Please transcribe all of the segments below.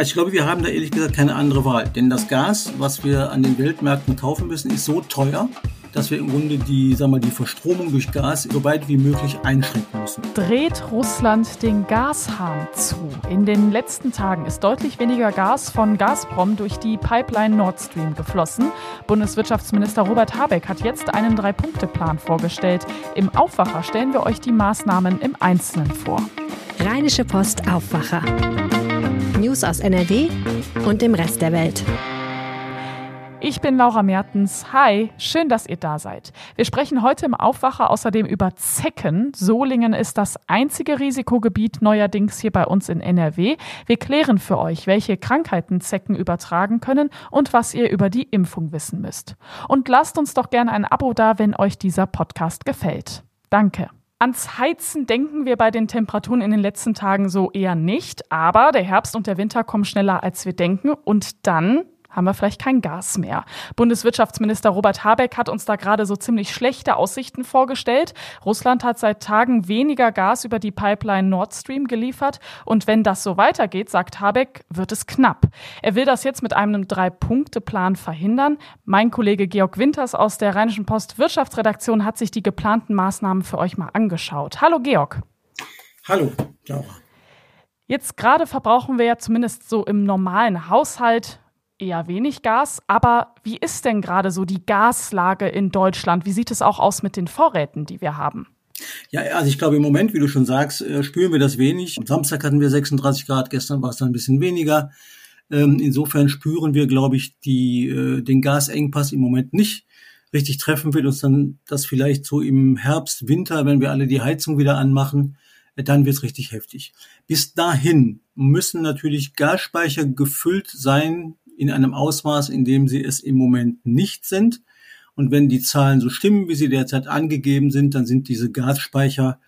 Also ich glaube, wir haben da ehrlich gesagt keine andere Wahl. Denn das Gas, was wir an den Weltmärkten kaufen müssen, ist so teuer, dass wir im Grunde die, sagen wir, die Verstromung durch Gas so weit wie möglich einschränken müssen. Dreht Russland den Gashahn zu? In den letzten Tagen ist deutlich weniger Gas von Gazprom durch die Pipeline Nord Stream geflossen. Bundeswirtschaftsminister Robert Habeck hat jetzt einen Drei-Punkte-Plan vorgestellt. Im Aufwacher stellen wir euch die Maßnahmen im Einzelnen vor. Rheinische Post Aufwacher. News aus NRW und dem Rest der Welt. Ich bin Laura Mertens. Hi, schön, dass ihr da seid. Wir sprechen heute im Aufwacher außerdem über Zecken. Solingen ist das einzige Risikogebiet neuerdings hier bei uns in NRW. Wir klären für euch, welche Krankheiten Zecken übertragen können und was ihr über die Impfung wissen müsst. Und lasst uns doch gerne ein Abo da, wenn euch dieser Podcast gefällt. Danke. Ans Heizen denken wir bei den Temperaturen in den letzten Tagen so eher nicht, aber der Herbst und der Winter kommen schneller als wir denken. Und dann haben wir vielleicht kein Gas mehr. Bundeswirtschaftsminister Robert Habeck hat uns da gerade so ziemlich schlechte Aussichten vorgestellt. Russland hat seit Tagen weniger Gas über die Pipeline Nord Stream geliefert. Und wenn das so weitergeht, sagt Habeck, wird es knapp. Er will das jetzt mit einem Drei-Punkte-Plan verhindern. Mein Kollege Georg Winters aus der Rheinischen Post Wirtschaftsredaktion hat sich die geplanten Maßnahmen für euch mal angeschaut. Hallo Georg. Hallo, Laura. Jetzt gerade verbrauchen wir ja zumindest so im normalen Haushalt eher wenig Gas. Aber wie ist denn gerade so die Gaslage in Deutschland? Wie sieht es auch aus mit den Vorräten, die wir haben? Ja, also ich glaube im Moment, wie du schon sagst, äh, spüren wir das wenig. Am Samstag hatten wir 36 Grad, gestern war es dann ein bisschen weniger. Ähm, insofern spüren wir, glaube ich, die, äh, den Gasengpass im Moment nicht. Richtig treffen wird uns dann das vielleicht so im Herbst, Winter, wenn wir alle die Heizung wieder anmachen, äh, dann wird es richtig heftig. Bis dahin müssen natürlich Gasspeicher gefüllt sein, in einem Ausmaß, in dem sie es im Moment nicht sind. Und wenn die Zahlen so stimmen, wie sie derzeit angegeben sind, dann sind diese Gasspeicher,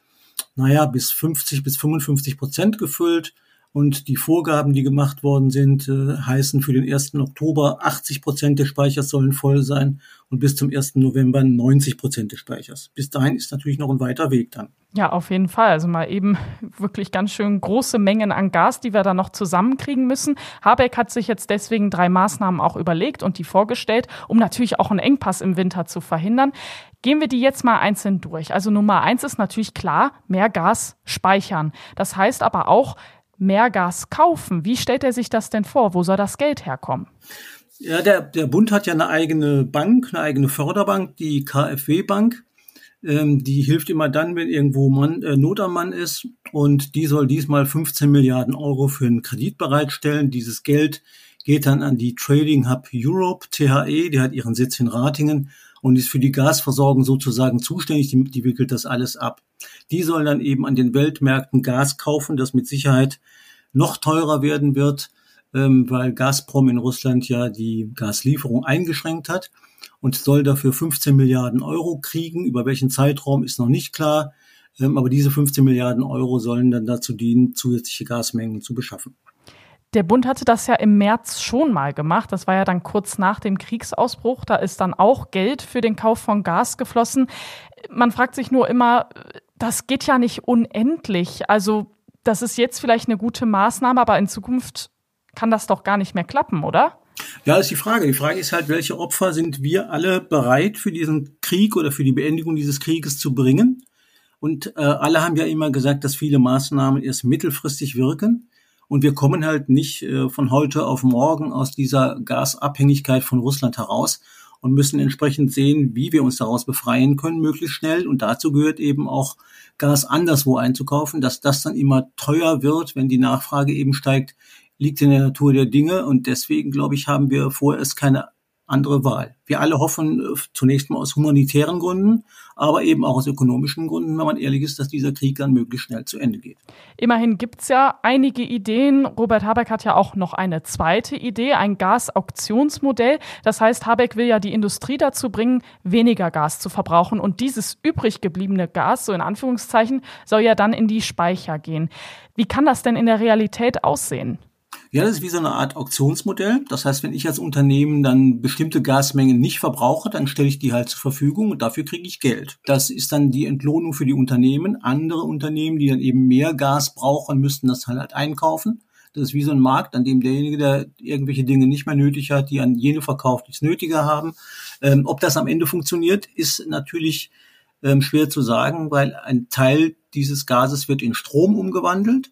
naja, bis 50 bis 55 Prozent gefüllt. Und die Vorgaben, die gemacht worden sind, äh, heißen für den 1. Oktober 80 Prozent des Speichers sollen voll sein und bis zum 1. November 90 Prozent des Speichers. Bis dahin ist natürlich noch ein weiter Weg dann. Ja, auf jeden Fall. Also mal eben wirklich ganz schön große Mengen an Gas, die wir da noch zusammenkriegen müssen. Habeck hat sich jetzt deswegen drei Maßnahmen auch überlegt und die vorgestellt, um natürlich auch einen Engpass im Winter zu verhindern. Gehen wir die jetzt mal einzeln durch. Also Nummer eins ist natürlich klar, mehr Gas speichern. Das heißt aber auch, mehr Gas kaufen. Wie stellt er sich das denn vor? Wo soll das Geld herkommen? Ja, der, der Bund hat ja eine eigene Bank, eine eigene Förderbank, die KfW-Bank. Ähm, die hilft immer dann, wenn irgendwo Mann, äh, Not am Mann ist. Und die soll diesmal 15 Milliarden Euro für einen Kredit bereitstellen. Dieses Geld geht dann an die Trading Hub Europe, THE, die hat ihren Sitz in Ratingen und ist für die Gasversorgung sozusagen zuständig, die, die wickelt das alles ab. Die sollen dann eben an den Weltmärkten Gas kaufen, das mit Sicherheit noch teurer werden wird, ähm, weil Gazprom in Russland ja die Gaslieferung eingeschränkt hat und soll dafür 15 Milliarden Euro kriegen. Über welchen Zeitraum ist noch nicht klar. Ähm, aber diese 15 Milliarden Euro sollen dann dazu dienen, zusätzliche Gasmengen zu beschaffen. Der Bund hatte das ja im März schon mal gemacht. Das war ja dann kurz nach dem Kriegsausbruch. Da ist dann auch Geld für den Kauf von Gas geflossen. Man fragt sich nur immer, das geht ja nicht unendlich. Also das ist jetzt vielleicht eine gute Maßnahme, aber in Zukunft kann das doch gar nicht mehr klappen, oder? Ja, ist die Frage. Die Frage ist halt, welche Opfer sind wir alle bereit für diesen Krieg oder für die Beendigung dieses Krieges zu bringen? Und äh, alle haben ja immer gesagt, dass viele Maßnahmen erst mittelfristig wirken. Und wir kommen halt nicht äh, von heute auf morgen aus dieser Gasabhängigkeit von Russland heraus und müssen entsprechend sehen, wie wir uns daraus befreien können, möglichst schnell. Und dazu gehört eben auch Gas anderswo einzukaufen, dass das dann immer teuer wird, wenn die Nachfrage eben steigt, liegt in der Natur der Dinge. Und deswegen, glaube ich, haben wir vorerst keine andere Wahl. Wir alle hoffen äh, zunächst mal aus humanitären Gründen, aber eben auch aus ökonomischen Gründen, wenn man ehrlich ist, dass dieser Krieg dann möglichst schnell zu Ende geht. Immerhin gibt es ja einige Ideen. Robert Habeck hat ja auch noch eine zweite Idee, ein Gasauktionsmodell. Das heißt, Habeck will ja die Industrie dazu bringen, weniger Gas zu verbrauchen. Und dieses übrig gebliebene Gas, so in Anführungszeichen, soll ja dann in die Speicher gehen. Wie kann das denn in der Realität aussehen? Ja, das ist wie so eine Art Auktionsmodell. Das heißt, wenn ich als Unternehmen dann bestimmte Gasmengen nicht verbrauche, dann stelle ich die halt zur Verfügung und dafür kriege ich Geld. Das ist dann die Entlohnung für die Unternehmen. Andere Unternehmen, die dann eben mehr Gas brauchen, müssten das halt einkaufen. Das ist wie so ein Markt, an dem derjenige, der irgendwelche Dinge nicht mehr nötig hat, die an jene verkauft, die es nötiger haben. Ähm, ob das am Ende funktioniert, ist natürlich ähm, schwer zu sagen, weil ein Teil dieses Gases wird in Strom umgewandelt.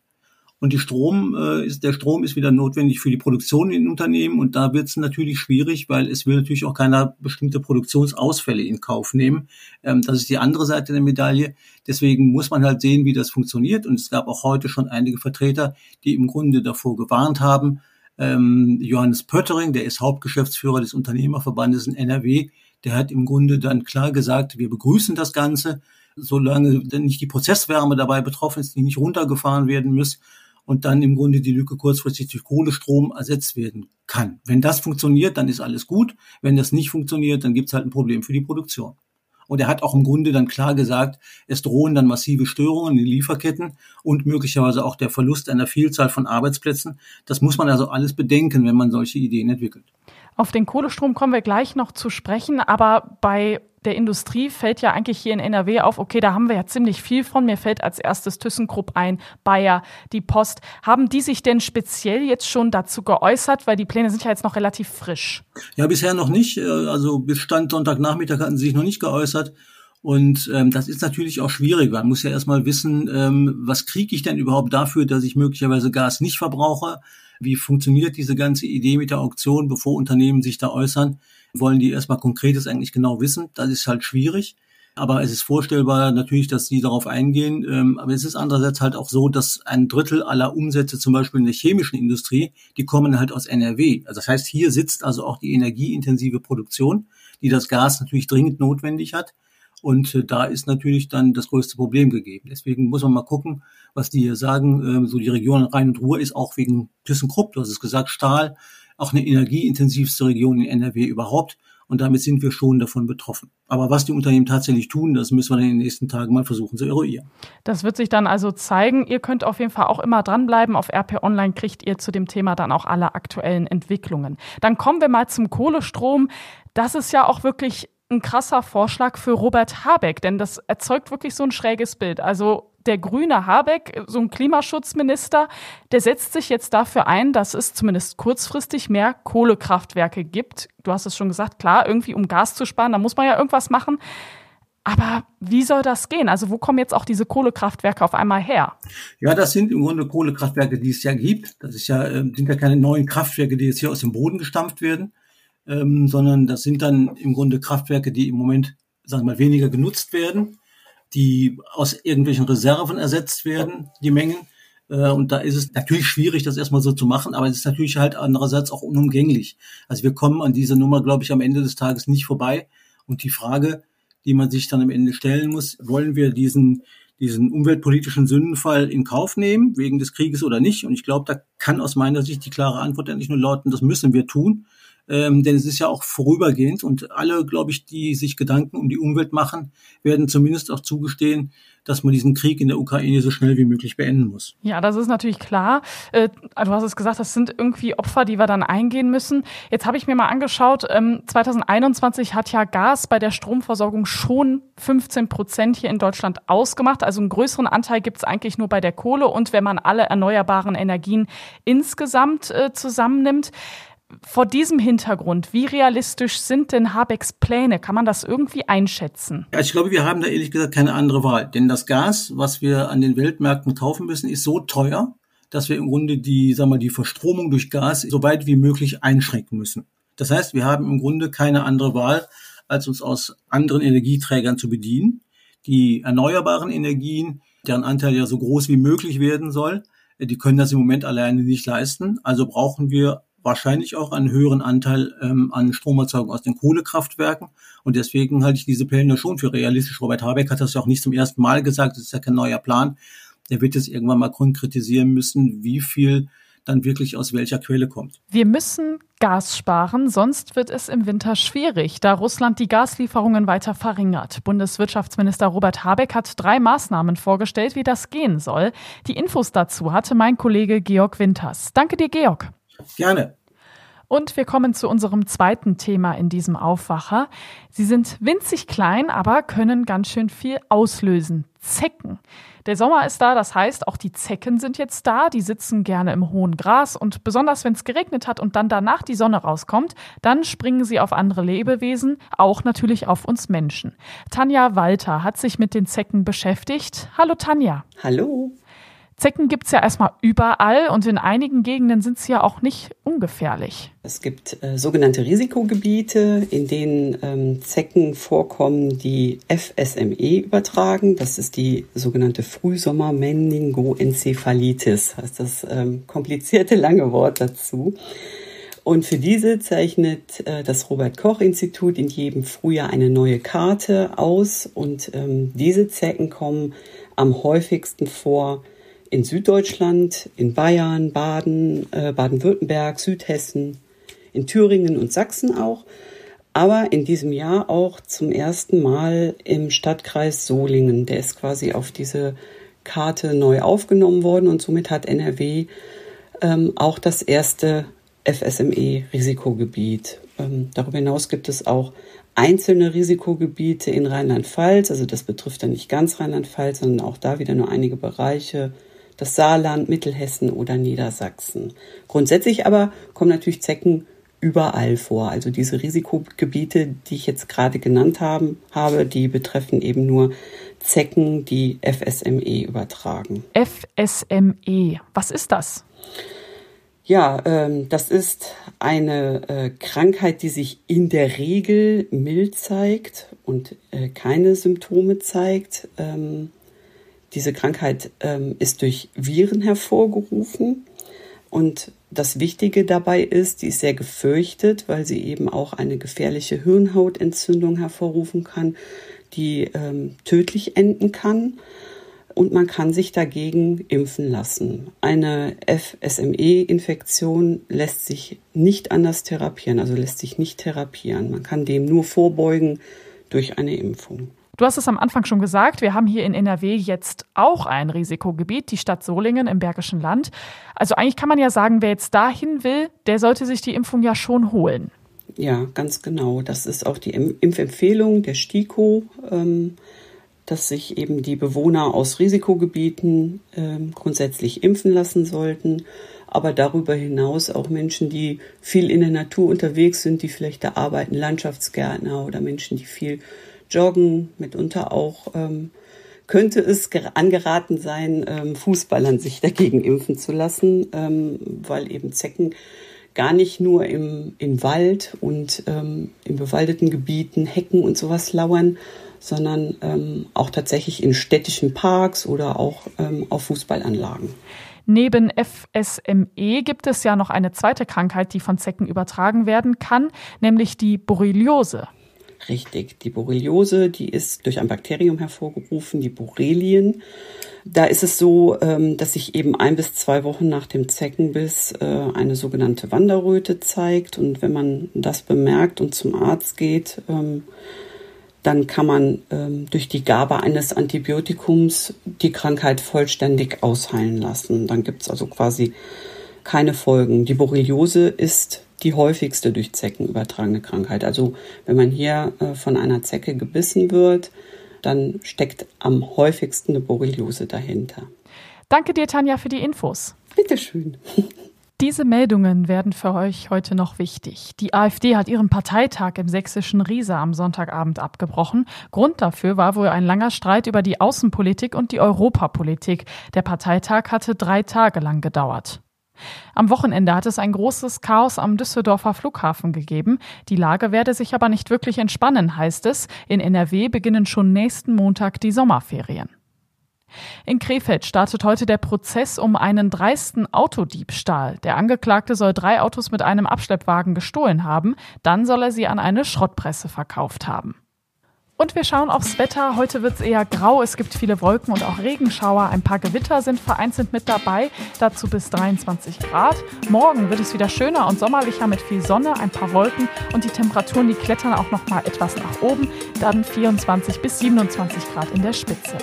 Und die Strom äh, ist, der Strom ist wieder notwendig für die Produktion in Unternehmen und da wird es natürlich schwierig, weil es will natürlich auch keiner bestimmte Produktionsausfälle in Kauf nehmen. Ähm, das ist die andere Seite der Medaille. Deswegen muss man halt sehen, wie das funktioniert. Und es gab auch heute schon einige Vertreter, die im Grunde davor gewarnt haben. Ähm, Johannes Pöttering, der ist Hauptgeschäftsführer des Unternehmerverbandes in NRW, der hat im Grunde dann klar gesagt, wir begrüßen das Ganze, solange nicht die Prozesswärme dabei betroffen ist, die nicht runtergefahren werden muss und dann im Grunde die Lücke kurzfristig durch Kohlestrom ersetzt werden kann. Wenn das funktioniert, dann ist alles gut. Wenn das nicht funktioniert, dann gibt es halt ein Problem für die Produktion. Und er hat auch im Grunde dann klar gesagt, es drohen dann massive Störungen in den Lieferketten und möglicherweise auch der Verlust einer Vielzahl von Arbeitsplätzen. Das muss man also alles bedenken, wenn man solche Ideen entwickelt. Auf den Kohlestrom kommen wir gleich noch zu sprechen, aber bei der Industrie fällt ja eigentlich hier in NRW auf, okay, da haben wir ja ziemlich viel von. Mir fällt als erstes ThyssenKrupp ein, Bayer, die Post. Haben die sich denn speziell jetzt schon dazu geäußert? Weil die Pläne sind ja jetzt noch relativ frisch. Ja, bisher noch nicht. Äh, also bis Stand Sonntagnachmittag hatten sie sich noch nicht geäußert. Und ähm, das ist natürlich auch schwierig. Man muss ja erstmal wissen, ähm, was kriege ich denn überhaupt dafür, dass ich möglicherweise Gas nicht verbrauche? Wie funktioniert diese ganze Idee mit der Auktion, bevor Unternehmen sich da äußern? Wollen die erstmal Konkretes eigentlich genau wissen. Das ist halt schwierig. Aber es ist vorstellbar natürlich, dass sie darauf eingehen. Ähm, aber es ist andererseits halt auch so, dass ein Drittel aller Umsätze zum Beispiel in der chemischen Industrie, die kommen halt aus NRW. Also das heißt, hier sitzt also auch die energieintensive Produktion, die das Gas natürlich dringend notwendig hat. Und äh, da ist natürlich dann das größte Problem gegeben. Deswegen muss man mal gucken, was die hier sagen. Ähm, so die Region Rhein und Ruhr ist auch wegen ThyssenKrupp, du hast es gesagt, Stahl, auch eine energieintensivste Region in NRW überhaupt. Und damit sind wir schon davon betroffen. Aber was die Unternehmen tatsächlich tun, das müssen wir in den nächsten Tagen mal versuchen zu eruieren. Das wird sich dann also zeigen. Ihr könnt auf jeden Fall auch immer dranbleiben. Auf RP Online kriegt ihr zu dem Thema dann auch alle aktuellen Entwicklungen. Dann kommen wir mal zum Kohlestrom. Das ist ja auch wirklich ein krasser Vorschlag für Robert Habeck, denn das erzeugt wirklich so ein schräges Bild. Also der grüne Habeck, so ein Klimaschutzminister, der setzt sich jetzt dafür ein, dass es zumindest kurzfristig mehr Kohlekraftwerke gibt. Du hast es schon gesagt, klar, irgendwie um Gas zu sparen, da muss man ja irgendwas machen. Aber wie soll das gehen? Also wo kommen jetzt auch diese Kohlekraftwerke auf einmal her? Ja, das sind im Grunde Kohlekraftwerke, die es ja gibt. Das ist ja, ähm, sind ja keine neuen Kraftwerke, die jetzt hier aus dem Boden gestampft werden, ähm, sondern das sind dann im Grunde Kraftwerke, die im Moment, sagen wir mal, weniger genutzt werden die aus irgendwelchen Reserven ersetzt werden, die Mengen. Äh, und da ist es natürlich schwierig, das erstmal so zu machen, aber es ist natürlich halt andererseits auch unumgänglich. Also wir kommen an diese Nummer, glaube ich, am Ende des Tages nicht vorbei. Und die Frage, die man sich dann am Ende stellen muss, wollen wir diesen, diesen umweltpolitischen Sündenfall in Kauf nehmen, wegen des Krieges oder nicht? Und ich glaube, da kann aus meiner Sicht die klare Antwort eigentlich nur lauten, das müssen wir tun ähm, denn es ist ja auch vorübergehend und alle, glaube ich, die sich Gedanken um die Umwelt machen, werden zumindest auch zugestehen, dass man diesen Krieg in der Ukraine so schnell wie möglich beenden muss. Ja, das ist natürlich klar. Äh, du hast es gesagt, das sind irgendwie Opfer, die wir dann eingehen müssen. Jetzt habe ich mir mal angeschaut, ähm, 2021 hat ja Gas bei der Stromversorgung schon 15 Prozent hier in Deutschland ausgemacht. Also einen größeren Anteil gibt es eigentlich nur bei der Kohle und wenn man alle erneuerbaren Energien insgesamt äh, zusammennimmt. Vor diesem Hintergrund, wie realistisch sind denn Habecks Pläne? Kann man das irgendwie einschätzen? Also ich glaube, wir haben da ehrlich gesagt keine andere Wahl. Denn das Gas, was wir an den Weltmärkten kaufen müssen, ist so teuer, dass wir im Grunde die, sagen wir, die Verstromung durch Gas so weit wie möglich einschränken müssen. Das heißt, wir haben im Grunde keine andere Wahl, als uns aus anderen Energieträgern zu bedienen. Die erneuerbaren Energien, deren Anteil ja so groß wie möglich werden soll, die können das im Moment alleine nicht leisten. Also brauchen wir wahrscheinlich auch einen höheren Anteil ähm, an Stromerzeugung aus den Kohlekraftwerken. Und deswegen halte ich diese Pläne schon für realistisch. Robert Habeck hat das ja auch nicht zum ersten Mal gesagt. Das ist ja kein neuer Plan. Der wird jetzt irgendwann mal konkretisieren müssen, wie viel dann wirklich aus welcher Quelle kommt. Wir müssen Gas sparen, sonst wird es im Winter schwierig, da Russland die Gaslieferungen weiter verringert. Bundeswirtschaftsminister Robert Habeck hat drei Maßnahmen vorgestellt, wie das gehen soll. Die Infos dazu hatte mein Kollege Georg Winters. Danke dir, Georg. Gerne. Und wir kommen zu unserem zweiten Thema in diesem Aufwacher. Sie sind winzig klein, aber können ganz schön viel auslösen. Zecken. Der Sommer ist da, das heißt, auch die Zecken sind jetzt da. Die sitzen gerne im hohen Gras und besonders wenn es geregnet hat und dann danach die Sonne rauskommt, dann springen sie auf andere Lebewesen, auch natürlich auf uns Menschen. Tanja Walter hat sich mit den Zecken beschäftigt. Hallo Tanja. Hallo. Zecken gibt es ja erstmal überall und in einigen Gegenden sind sie ja auch nicht ungefährlich. Es gibt äh, sogenannte Risikogebiete, in denen ähm, Zecken vorkommen, die FSME übertragen. Das ist die sogenannte Frühsommer-Meningoenzephalitis, heißt das ähm, komplizierte lange Wort dazu. Und für diese zeichnet äh, das Robert Koch Institut in jedem Frühjahr eine neue Karte aus. Und ähm, diese Zecken kommen am häufigsten vor in Süddeutschland, in Bayern, Baden, äh, Baden-Württemberg, Südhessen, in Thüringen und Sachsen auch, aber in diesem Jahr auch zum ersten Mal im Stadtkreis Solingen. Der ist quasi auf diese Karte neu aufgenommen worden und somit hat NRW ähm, auch das erste FSME-Risikogebiet. Ähm, darüber hinaus gibt es auch einzelne Risikogebiete in Rheinland-Pfalz. Also das betrifft dann nicht ganz Rheinland-Pfalz, sondern auch da wieder nur einige Bereiche das Saarland, Mittelhessen oder Niedersachsen. Grundsätzlich aber kommen natürlich Zecken überall vor. Also diese Risikogebiete, die ich jetzt gerade genannt haben, habe, die betreffen eben nur Zecken, die FSME übertragen. FSME, was ist das? Ja, ähm, das ist eine äh, Krankheit, die sich in der Regel mild zeigt und äh, keine Symptome zeigt. Ähm, diese Krankheit ähm, ist durch Viren hervorgerufen und das Wichtige dabei ist, die ist sehr gefürchtet, weil sie eben auch eine gefährliche Hirnhautentzündung hervorrufen kann, die ähm, tödlich enden kann. Und man kann sich dagegen impfen lassen. Eine FSME-Infektion lässt sich nicht anders therapieren, also lässt sich nicht therapieren. Man kann dem nur vorbeugen durch eine Impfung. Du hast es am Anfang schon gesagt, wir haben hier in NRW jetzt auch ein Risikogebiet, die Stadt Solingen im Bergischen Land. Also eigentlich kann man ja sagen, wer jetzt dahin will, der sollte sich die Impfung ja schon holen. Ja, ganz genau. Das ist auch die Impfempfehlung der STIKO, ähm, dass sich eben die Bewohner aus Risikogebieten ähm, grundsätzlich impfen lassen sollten. Aber darüber hinaus auch Menschen, die viel in der Natur unterwegs sind, die vielleicht da arbeiten, Landschaftsgärtner oder Menschen, die viel Joggen, mitunter auch ähm, könnte es angeraten sein, ähm, Fußballern sich dagegen impfen zu lassen, ähm, weil eben Zecken gar nicht nur im, im Wald und ähm, in bewaldeten Gebieten, Hecken und sowas lauern, sondern ähm, auch tatsächlich in städtischen Parks oder auch ähm, auf Fußballanlagen. Neben FSME gibt es ja noch eine zweite Krankheit, die von Zecken übertragen werden kann, nämlich die Borreliose. Richtig, die Borreliose, die ist durch ein Bakterium hervorgerufen, die Borrelien. Da ist es so, ähm, dass sich eben ein bis zwei Wochen nach dem Zeckenbiss äh, eine sogenannte Wanderröte zeigt. Und wenn man das bemerkt und zum Arzt geht, ähm, dann kann man ähm, durch die Gabe eines Antibiotikums die Krankheit vollständig ausheilen lassen. Dann gibt es also quasi keine Folgen. Die Borreliose ist die häufigste durch Zecken übertragene Krankheit. Also wenn man hier äh, von einer Zecke gebissen wird, dann steckt am häufigsten eine Borreliose dahinter. Danke dir, Tanja, für die Infos. Bitteschön. Diese Meldungen werden für euch heute noch wichtig. Die AfD hat ihren Parteitag im sächsischen Riesa am Sonntagabend abgebrochen. Grund dafür war wohl ein langer Streit über die Außenpolitik und die Europapolitik. Der Parteitag hatte drei Tage lang gedauert. Am Wochenende hat es ein großes Chaos am Düsseldorfer Flughafen gegeben. Die Lage werde sich aber nicht wirklich entspannen, heißt es. In NRW beginnen schon nächsten Montag die Sommerferien. In Krefeld startet heute der Prozess um einen dreisten Autodiebstahl. Der Angeklagte soll drei Autos mit einem Abschleppwagen gestohlen haben, dann soll er sie an eine Schrottpresse verkauft haben. Und wir schauen aufs Wetter. Heute wird es eher grau. Es gibt viele Wolken und auch Regenschauer. Ein paar Gewitter sind vereinzelt mit dabei. Dazu bis 23 Grad. Morgen wird es wieder schöner und sommerlicher mit viel Sonne, ein paar Wolken und die Temperaturen, die klettern auch noch mal etwas nach oben. Dann 24 bis 27 Grad in der Spitze.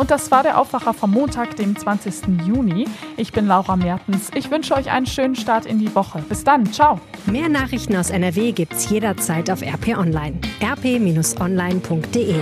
Und das war der Aufwacher vom Montag, dem 20. Juni. Ich bin Laura Mertens. Ich wünsche euch einen schönen Start in die Woche. Bis dann. Ciao. Mehr Nachrichten aus NRW gibt's jederzeit auf RP Online. rp-online.de